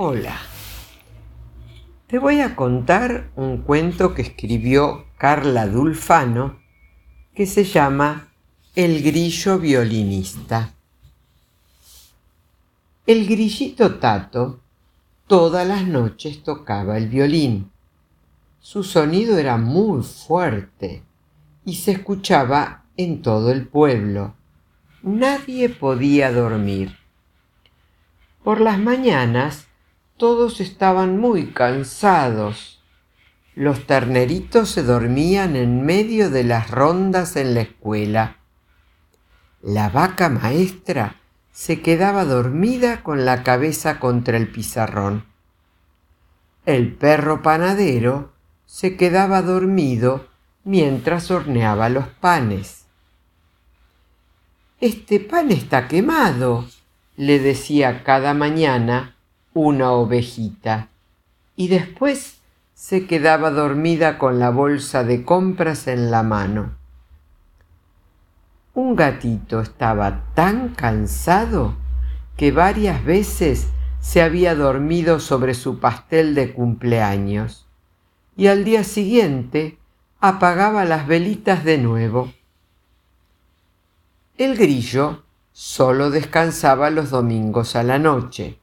Hola. Te voy a contar un cuento que escribió Carla Dulfano que se llama El grillo violinista. El grillito Tato todas las noches tocaba el violín. Su sonido era muy fuerte y se escuchaba en todo el pueblo. Nadie podía dormir. Por las mañanas todos estaban muy cansados. Los terneritos se dormían en medio de las rondas en la escuela. La vaca maestra se quedaba dormida con la cabeza contra el pizarrón. El perro panadero se quedaba dormido mientras horneaba los panes. Este pan está quemado, le decía cada mañana una ovejita y después se quedaba dormida con la bolsa de compras en la mano. Un gatito estaba tan cansado que varias veces se había dormido sobre su pastel de cumpleaños y al día siguiente apagaba las velitas de nuevo. El grillo solo descansaba los domingos a la noche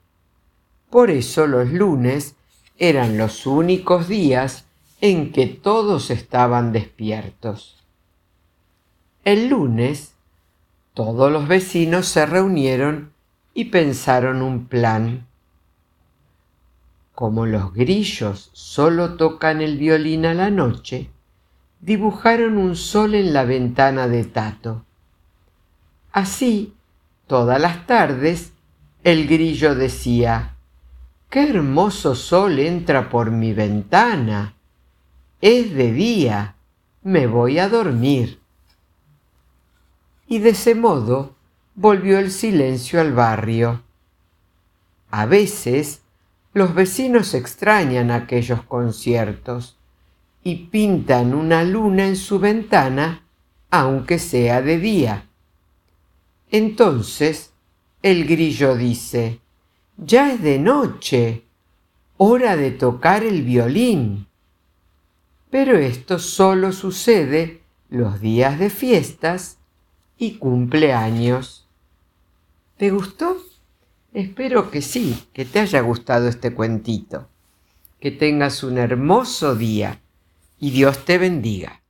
por eso los lunes eran los únicos días en que todos estaban despiertos. El lunes todos los vecinos se reunieron y pensaron un plan. Como los grillos solo tocan el violín a la noche, dibujaron un sol en la ventana de Tato. Así, todas las tardes, el grillo decía, qué hermoso sol entra por mi ventana. Es de día, me voy a dormir. Y de ese modo volvió el silencio al barrio. A veces los vecinos extrañan aquellos conciertos y pintan una luna en su ventana aunque sea de día. Entonces el grillo dice, ya es de noche, hora de tocar el violín. Pero esto solo sucede los días de fiestas y cumpleaños. ¿Te gustó? Espero que sí, que te haya gustado este cuentito. Que tengas un hermoso día y Dios te bendiga.